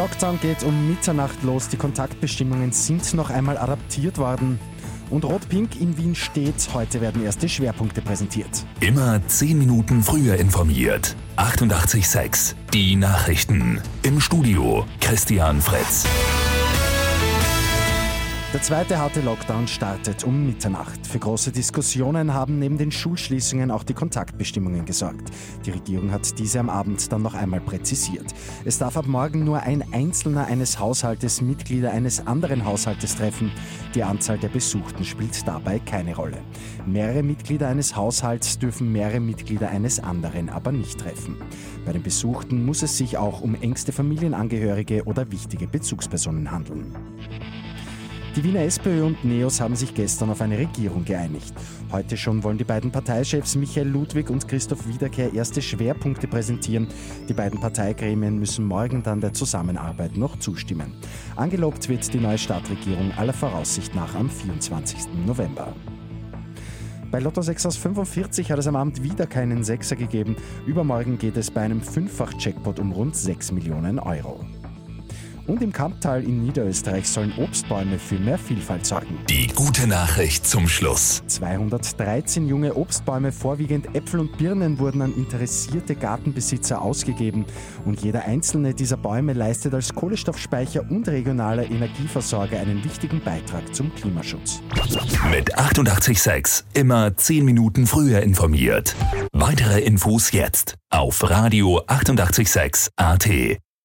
Lockdown geht um Mitternacht los. Die Kontaktbestimmungen sind noch einmal adaptiert worden. Und Rot-Pink in Wien steht. Heute werden erste Schwerpunkte präsentiert. Immer 10 Minuten früher informiert. 88,6. Die Nachrichten. Im Studio Christian Fretz. Der zweite harte Lockdown startet um Mitternacht. Für große Diskussionen haben neben den Schulschließungen auch die Kontaktbestimmungen gesorgt. Die Regierung hat diese am Abend dann noch einmal präzisiert. Es darf ab morgen nur ein Einzelner eines Haushaltes Mitglieder eines anderen Haushaltes treffen. Die Anzahl der Besuchten spielt dabei keine Rolle. Mehrere Mitglieder eines Haushalts dürfen mehrere Mitglieder eines anderen aber nicht treffen. Bei den Besuchten muss es sich auch um engste Familienangehörige oder wichtige Bezugspersonen handeln. Die Wiener SPÖ und NEOS haben sich gestern auf eine Regierung geeinigt. Heute schon wollen die beiden Parteichefs Michael Ludwig und Christoph Wiederkehr erste Schwerpunkte präsentieren. Die beiden Parteigremien müssen morgen dann der Zusammenarbeit noch zustimmen. Angelobt wird die neue Stadtregierung aller Voraussicht nach am 24. November. Bei Lotto 6 aus 45 hat es am Abend wieder keinen Sechser gegeben. Übermorgen geht es bei einem Fünffach-Jackpot um rund 6 Millionen Euro. Und im Kamptal in Niederösterreich sollen Obstbäume für mehr Vielfalt sorgen. Die gute Nachricht zum Schluss. 213 junge Obstbäume, vorwiegend Äpfel und Birnen, wurden an interessierte Gartenbesitzer ausgegeben. Und jeder einzelne dieser Bäume leistet als Kohlenstoffspeicher und regionaler Energieversorger einen wichtigen Beitrag zum Klimaschutz. Mit 88,6 immer 10 Minuten früher informiert. Weitere Infos jetzt auf Radio 88,6 AT.